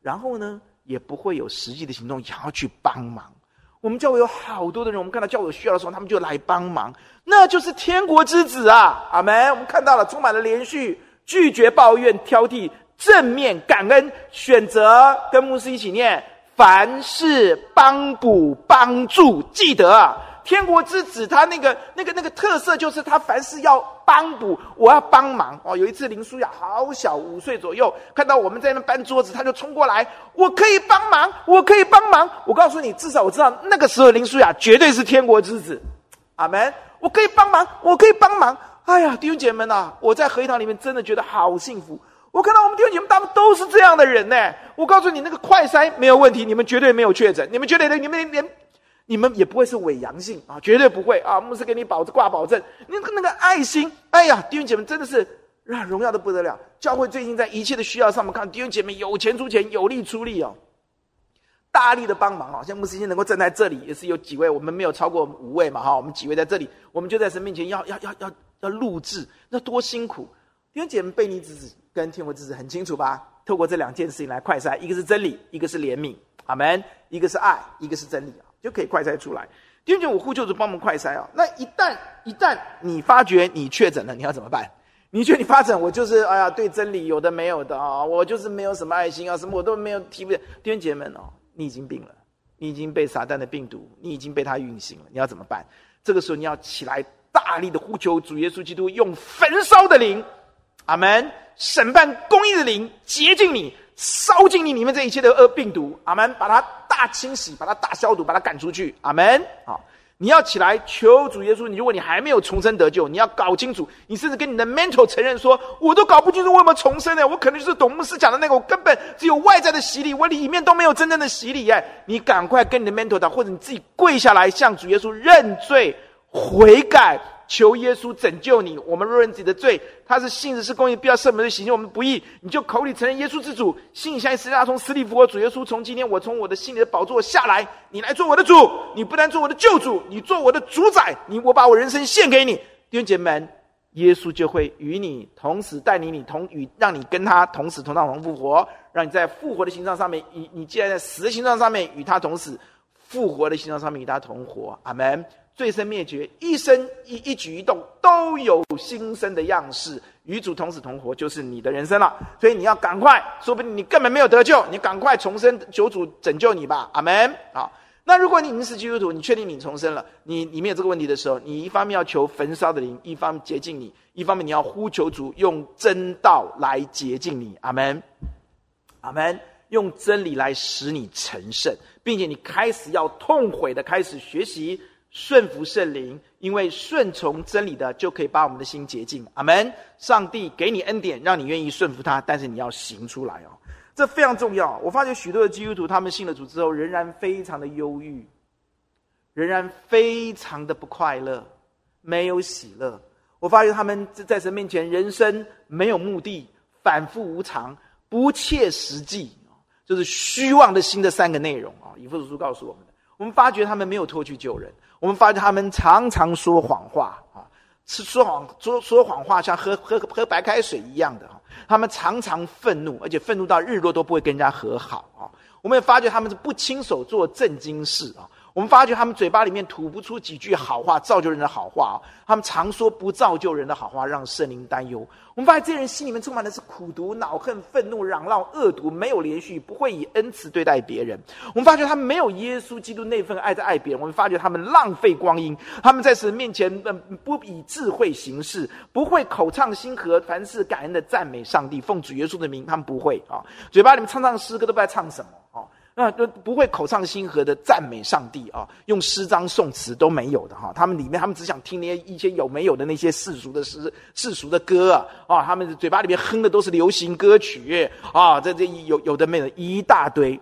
然后呢也不会有实际的行动想要去帮忙。我们教会有好多的人，我们看到教会有需要的时候，他们就来帮忙，那就是天国之子啊！阿门。我们看到了，充满了连续，拒绝抱怨、挑剔，正面感恩，选择跟牧师一起念，凡事帮补帮助，记得啊。天国之子，他那个、那个、那个特色就是他凡事要帮补，我要帮忙哦。有一次林书雅好小，五岁左右，看到我们在那搬桌子，他就冲过来，我可以帮忙，我可以帮忙。我告诉你，至少我知道那个时候林书雅绝对是天国之子。阿门。我可以帮忙，我可以帮忙。哎呀，弟兄姐妹们呐，我在合一堂里面真的觉得好幸福。我看到我们弟兄姐妹他们都是这样的人呢。我告诉你，那个快筛没有问题，你们绝对没有确诊，你们绝对的，你们连。你们也不会是伪阳性啊，绝对不会啊！牧师给你保挂保证，那个那个爱心，哎呀，弟兄姐妹真的是啊，荣耀的不得了。教会最近在一切的需要上面看，弟兄姐妹有钱出钱，有力出力哦，大力的帮忙啊！像牧师今天能够站在这里，也是有几位，我们没有超过五位嘛哈，我们几位在这里，我们就在神面前要要要要要录制，那多辛苦！弟兄姐妹，悖逆之子跟天国之子很清楚吧？透过这两件事情来快筛，一个是真理，一个是怜悯，阿门；一个是爱，一个是真理。就可以快筛出来。第二点，我呼救主帮忙快筛啊。那一旦一旦你发觉你确诊了，你要怎么办？你觉得你发诊，我就是哎呀，对真理有的没有的啊，我就是没有什么爱心啊，什么我都没有提不了。弟兄姐妹们哦，你已经病了，你已经被撒旦的病毒，你已经被他运行了，你要怎么办？这个时候你要起来，大力的呼求主耶稣基督，用焚烧的灵，阿门，审判公义的灵洁净你。烧尽你里面这一切的恶病毒，阿门！把它大清洗，把它大消毒，把它赶出去，阿门！好，你要起来求主耶稣。你如果你还没有重生得救，你要搞清楚。你甚至跟你的 mentor 承认说：“我都搞不清楚为什么重生呢？我可能就是董牧师讲的那个，我根本只有外在的洗礼，我里面都没有真正的洗礼。”哎，你赶快跟你的 mentor 讲，或者你自己跪下来向主耶稣认罪悔改。求耶稣拯救你。我们若认自己的罪，他是信实是公义，必要赦免的，行我们不义。你就口里承认耶稣之主，心里相信十字架从死里复活。主耶稣从今天我从我的心里的宝座下来，你来做我的主。你不但做我的救主，你做我的主宰。你我把我人生献给你，弟兄姐妹们，耶稣就会与你同时带领你同与，让你跟他同死同葬同复活，让你在复活的形状上面，与你既然在死的形状上面与他同死，复活的形状上面与他同活。阿门。罪身灭绝，一生一一举一动都有新生的样式，与主同死同活，就是你的人生了。所以你要赶快，说不定你根本没有得救，你赶快重生，求主拯救你吧。阿门。好，那如果你已经是基督徒，你确定你重生了，你你面有这个问题的时候，你一方面要求焚烧的灵，一方面洁净你，一方面你要呼求主用真道来洁净你。阿门。阿门。用真理来使你成圣，并且你开始要痛悔的开始学习。顺服圣灵，因为顺从真理的就可以把我们的心洁净。阿门。上帝给你恩典，让你愿意顺服他，但是你要行出来哦，这非常重要。我发觉许多的基督徒，他们信了主之后，仍然非常的忧郁，仍然非常的不快乐，没有喜乐。我发觉他们在神面前，人生没有目的，反复无常，不切实际，就是虚妄的心的三个内容啊。以弗所书告诉我们的，我们发觉他们没有脱去救人。我们发现他们常常说谎话啊，是说谎说说谎话，像喝喝喝白开水一样的哈。他们常常愤怒，而且愤怒到日落都不会跟人家和好啊。我们也发觉他们是不亲手做正经事啊。我们发觉他们嘴巴里面吐不出几句好话，造就人的好话啊。他们常说不造就人的好话，让圣灵担忧。我们发现这些人心里面充满的是苦毒、恼恨、愤怒、嚷闹、恶毒，没有连续，不会以恩慈对待别人。我们发觉他们没有耶稣基督那份爱在爱别人。我们发觉他们浪费光阴，他们在神面前不以智慧行事，不会口唱心和，凡事感恩的赞美上帝，奉主耶稣的名，他们不会啊，嘴巴里面唱唱诗歌都不知道唱什么啊。那都不会口唱心和的赞美上帝啊，用诗章颂词都没有的哈。他们里面，他们只想听那些一些有没有的那些世俗的诗、世俗的歌啊啊。他们嘴巴里面哼的都是流行歌曲啊，这这有有的没的一大堆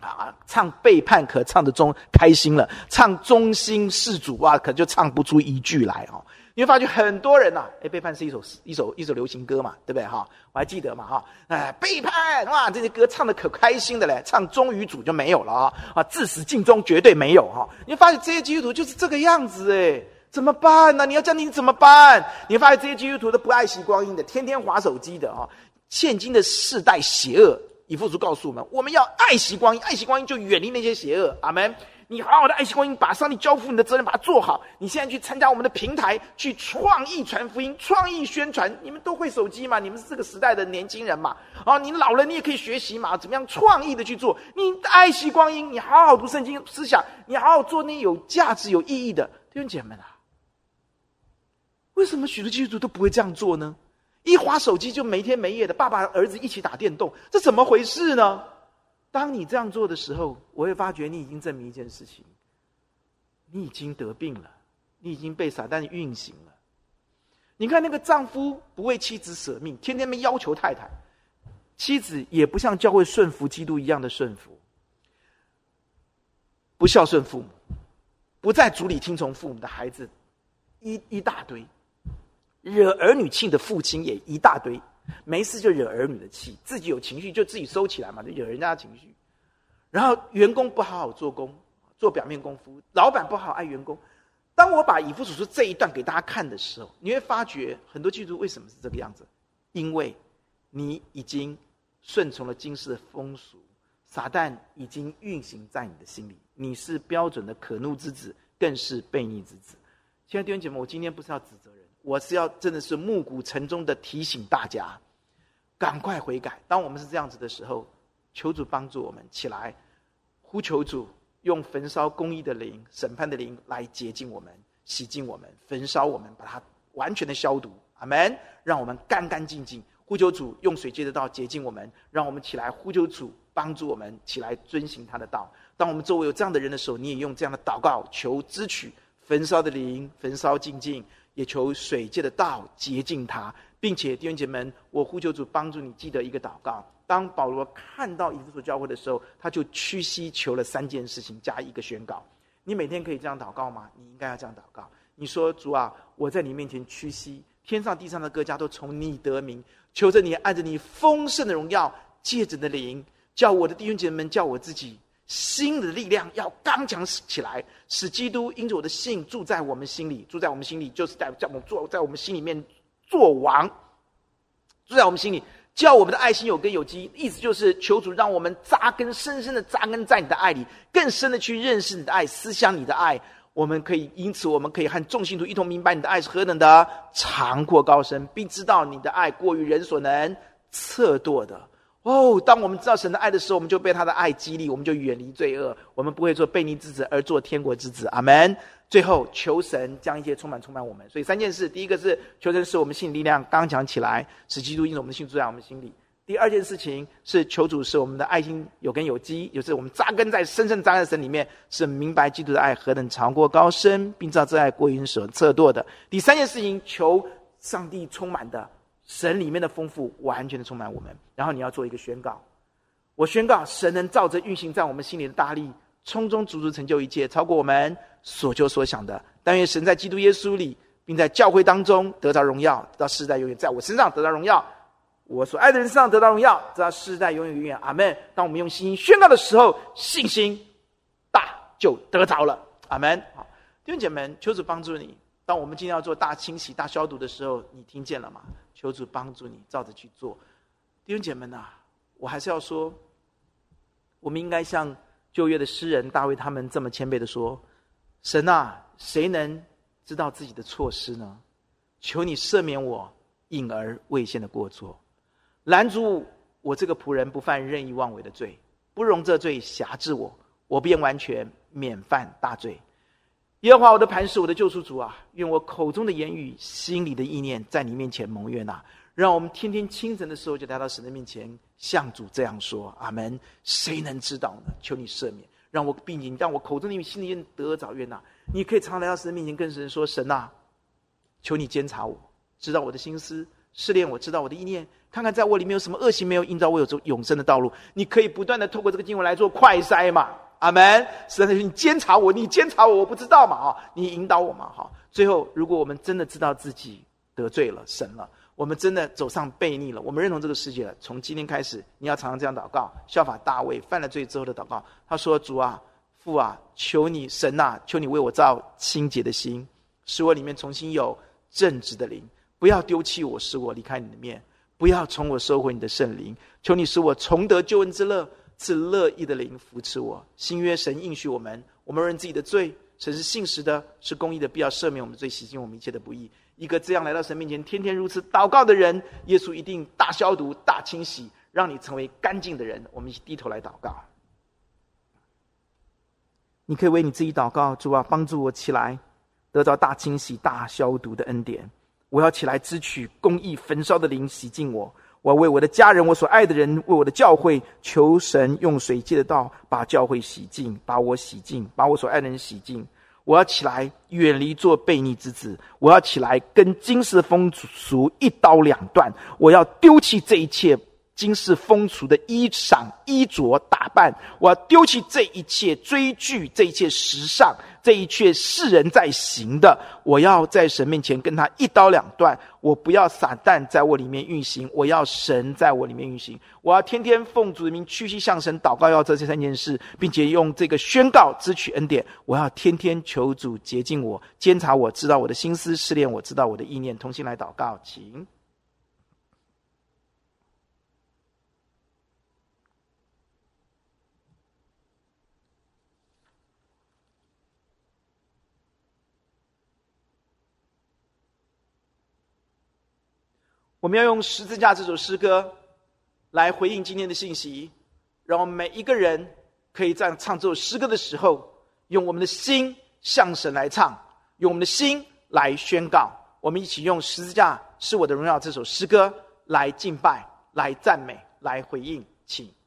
啊。唱背叛可唱的中开心了，唱忠心事主啊，可就唱不出一句来啊。你会发觉很多人呐、啊，哎，背叛是一首一首一首流行歌嘛，对不对哈？我还记得嘛哈，哎，背叛哇，这些歌唱的可开心的嘞，唱忠于主就没有了啊啊，至死尽忠绝对没有哈。你会发现这些基督徒就是这个样子哎，怎么办呢？你要叫你怎么办？你会发现这些基督徒都不爱惜光阴的，天天滑手机的啊。现今的世代邪恶，以弗所告诉我们，我们要爱惜光阴，爱惜光阴就远离那些邪恶。阿门。你好好的爱惜光阴，把上帝交付你的责任，把它做好。你现在去参加我们的平台，去创意传福音、创意宣传。你们都会手机嘛？你们是这个时代的年轻人嘛？啊，你老了你也可以学习嘛？怎么样创意的去做？你爱惜光阴，你好好读圣经思想，你好好做那有价值、有意义的。弟兄姐妹们啊，为什么许多基督徒都不会这样做呢？一滑手机就没天没夜的，爸爸儿子一起打电动，这怎么回事呢？当你这样做的时候，我会发觉你已经证明一件事情：你已经得病了，你已经被撒旦运行了。你看那个丈夫不为妻子舍命，天天没要求太太，妻子也不像教会顺服基督一样的顺服，不孝顺父母，不在主里听从父母的孩子一一大堆，惹儿女气的父亲也一大堆。没事就惹儿女的气，自己有情绪就自己收起来嘛，就惹人家的情绪。然后员工不好好做工，做表面功夫；老板不好爱员工。当我把以弗所书这一段给大家看的时候，你会发觉很多基督徒为什么是这个样子？因为你已经顺从了今世的风俗，撒旦已经运行在你的心里。你是标准的可怒之子，更是悖逆之子。亲爱的弟兄姐妹，我今天不是要指责。我是要真的是暮鼓晨钟的提醒大家，赶快悔改。当我们是这样子的时候，求主帮助我们起来，呼求主用焚烧公义的灵、审判的灵来洁净我们、洗净我们、焚烧我们，把它完全的消毒。阿门！让我们干干净净。呼求主用水接的道洁净我们，让我们起来呼求主帮助我们起来遵行他的道。当我们周围有这样的人的时候，你也用这样的祷告求支取焚烧的灵，焚烧净净。也求水界的道洁净他，并且弟兄姐妹们，我呼求主帮助你记得一个祷告。当保罗看到以弗所教会的时候，他就屈膝求了三件事情加一个宣告。你每天可以这样祷告吗？你应该要这样祷告。你说主啊，我在你面前屈膝，天上地上的各家都从你得名，求着你按着你丰盛的荣耀，借着的灵，叫我的弟兄姐妹们，叫我自己。心的力量要刚强起来，使基督因着我的信住在我们心里，住在我们心里，就是在在我们做在我们心里面做王，住在我们心里，叫我们的爱心有根有基。意思就是求主让我们扎根，深深的扎根在你的爱里，更深的去认识你的爱，思想你的爱。我们可以因此，我们可以和众信徒一同明白你的爱是何等的长阔高深，并知道你的爱过于人所能测度的。哦，当我们知道神的爱的时候，我们就被他的爱激励，我们就远离罪恶，我们不会做悖逆之子，而做天国之子。阿门。最后，求神将一切充满充满我们。所以三件事：第一个是求神使我们心里力量刚强起来，使基督因着我们的信住在我们心里；第二件事情是求主使我们的爱心有根有基，就是我们扎根在深深扎根在神里面，是明白基督的爱何等长过高深，并知道这爱过于人所测度的。第三件事情，求上帝充满的。神里面的丰富完全的充满我们，然后你要做一个宣告。我宣告，神能照着运行在我们心里的大力，充充足足成就一切，超过我们所求所想的。但愿神在基督耶稣里，并在教会当中得到荣耀，直到世代永远，在我身上得到荣耀，我所爱的人身上得到荣耀，直到世代永远永远。阿门。当我们用信心宣告的时候，信心大就得着了。阿门。好，弟兄姐妹们，求主帮助你。当我们今天要做大清洗、大消毒的时候，你听见了吗？求主帮助你，照着去做。弟兄姐妹们呐，我还是要说，我们应该像旧约的诗人大卫他们这么谦卑的说：“神啊，谁能知道自己的错失呢？求你赦免我隐而未现的过错，拦住我这个仆人不犯任意妄为的罪，不容这罪辖制我，我便完全免犯大罪。”耶和华我的磐石，我的救赎主啊，愿我口中的言语、心里的意念，在你面前蒙悦纳。让我们天天清晨的时候就来到神的面前，向主这样说：阿门。谁能知道呢？求你赦免，让我并且让我口中的言语、心里的意念得着悦纳。你可以常来到神的面前，跟神说：神啊，求你监察我，知道我的心思，试炼我，知道我的意念，看看在我里面有什么恶行没有引导我有这永生的道路。你可以不断的透过这个经文来做快筛嘛。阿门！神的，你监察我，你监察我，我不知道嘛？哈，你引导我嘛？哈。最后，如果我们真的知道自己得罪了神了，我们真的走上悖逆了，我们认同这个世界了。从今天开始，你要常常这样祷告，效法大卫犯了罪之后的祷告。他说：“主啊，父啊，求你神呐、啊，求你为我造清洁的心，使我里面重新有正直的灵，不要丢弃我，使我离开你的面，不要从我收回你的圣灵。求你使我重得救恩之乐。”赐乐意的灵扶持我，新约神应许我们，我们认自己的罪，神是信实的，是公义的，必要赦免我们罪，洗净我们一切的不义。一个这样来到神面前，天天如此祷告的人，耶稣一定大消毒、大清洗，让你成为干净的人。我们一起低头来祷告。你可以为你自己祷告，主啊，帮助我起来，得到大清洗、大消毒的恩典。我要起来支取公义焚烧的灵，洗净我。我要为我的家人、我所爱的人、为我的教会，求神用水借的道把教会洗净，把我洗净，把我所爱的人洗净。我要起来，远离做悖逆之子。我要起来，跟今世风俗一刀两断。我要丢弃这一切。今世风俗的衣裳、衣着、打扮，我要丢弃这一切追剧，这一切时尚，这一切世人在行的。我要在神面前跟他一刀两断。我不要撒旦在我里面运行，我要神在我里面运行。我要天天奉主的名屈膝向神祷告，要做这三件事，并且用这个宣告支取恩典。我要天天求主洁净我，监察我，知道我的心思，试炼我知道我的意念。同心来祷告，请。我们要用十字架这首诗歌来回应今天的信息，让我们每一个人可以在唱这首诗歌的时候，用我们的心向神来唱，用我们的心来宣告。我们一起用《十字架是我的荣耀》这首诗歌来敬拜、来赞美、来回应，请。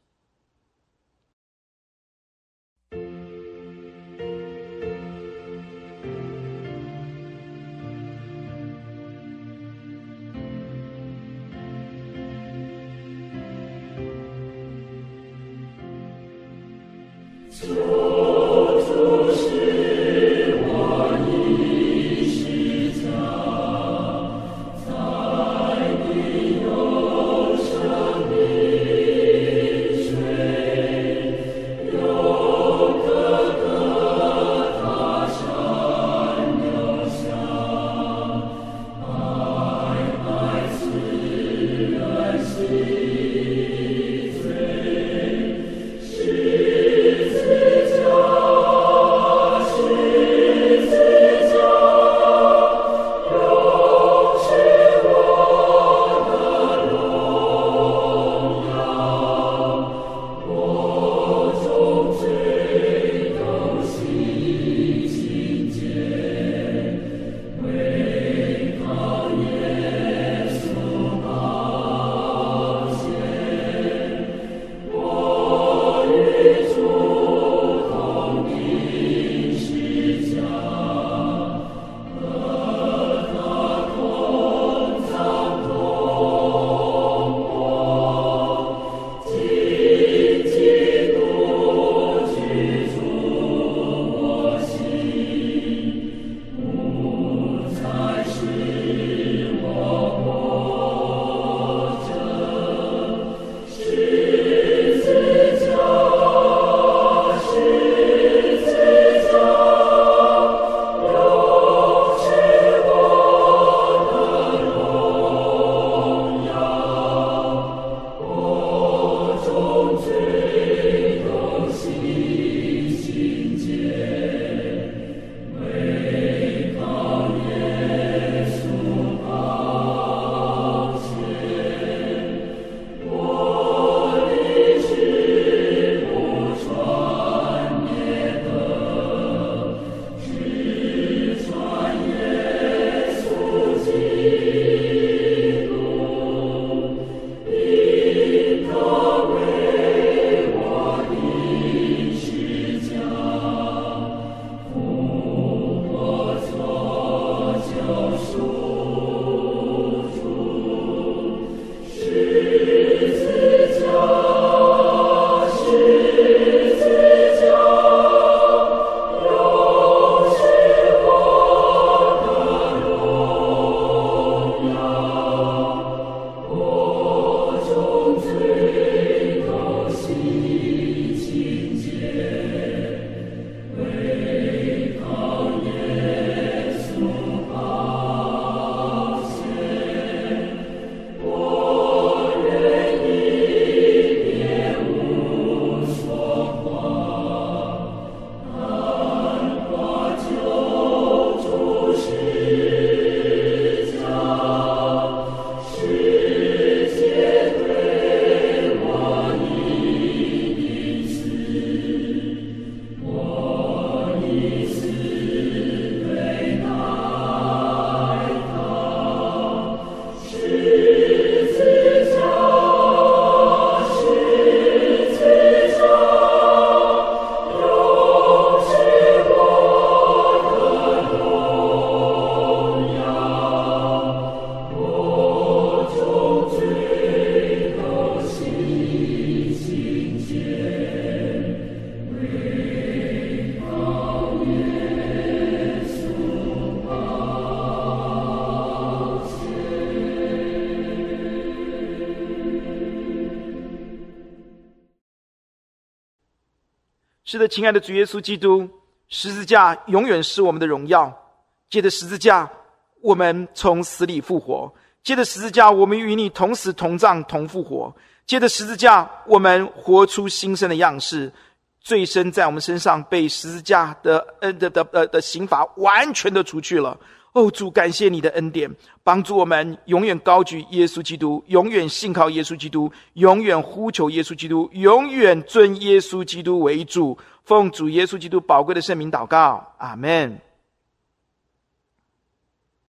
是的，亲爱的主耶稣基督，十字架永远是我们的荣耀。借着十字架，我们从死里复活；借着十字架，我们与你同死、同葬、同复活；借着十字架，我们活出新生的样式。罪身在我们身上被十字架的恩的的的的刑罚完全的除去了。哦，主，感谢你的恩典，帮助我们永远高举耶稣基督，永远信靠耶稣基督，永远呼求耶稣基督，永远尊耶稣基督为主。奉主耶稣基督宝贵的圣名祷告，阿门。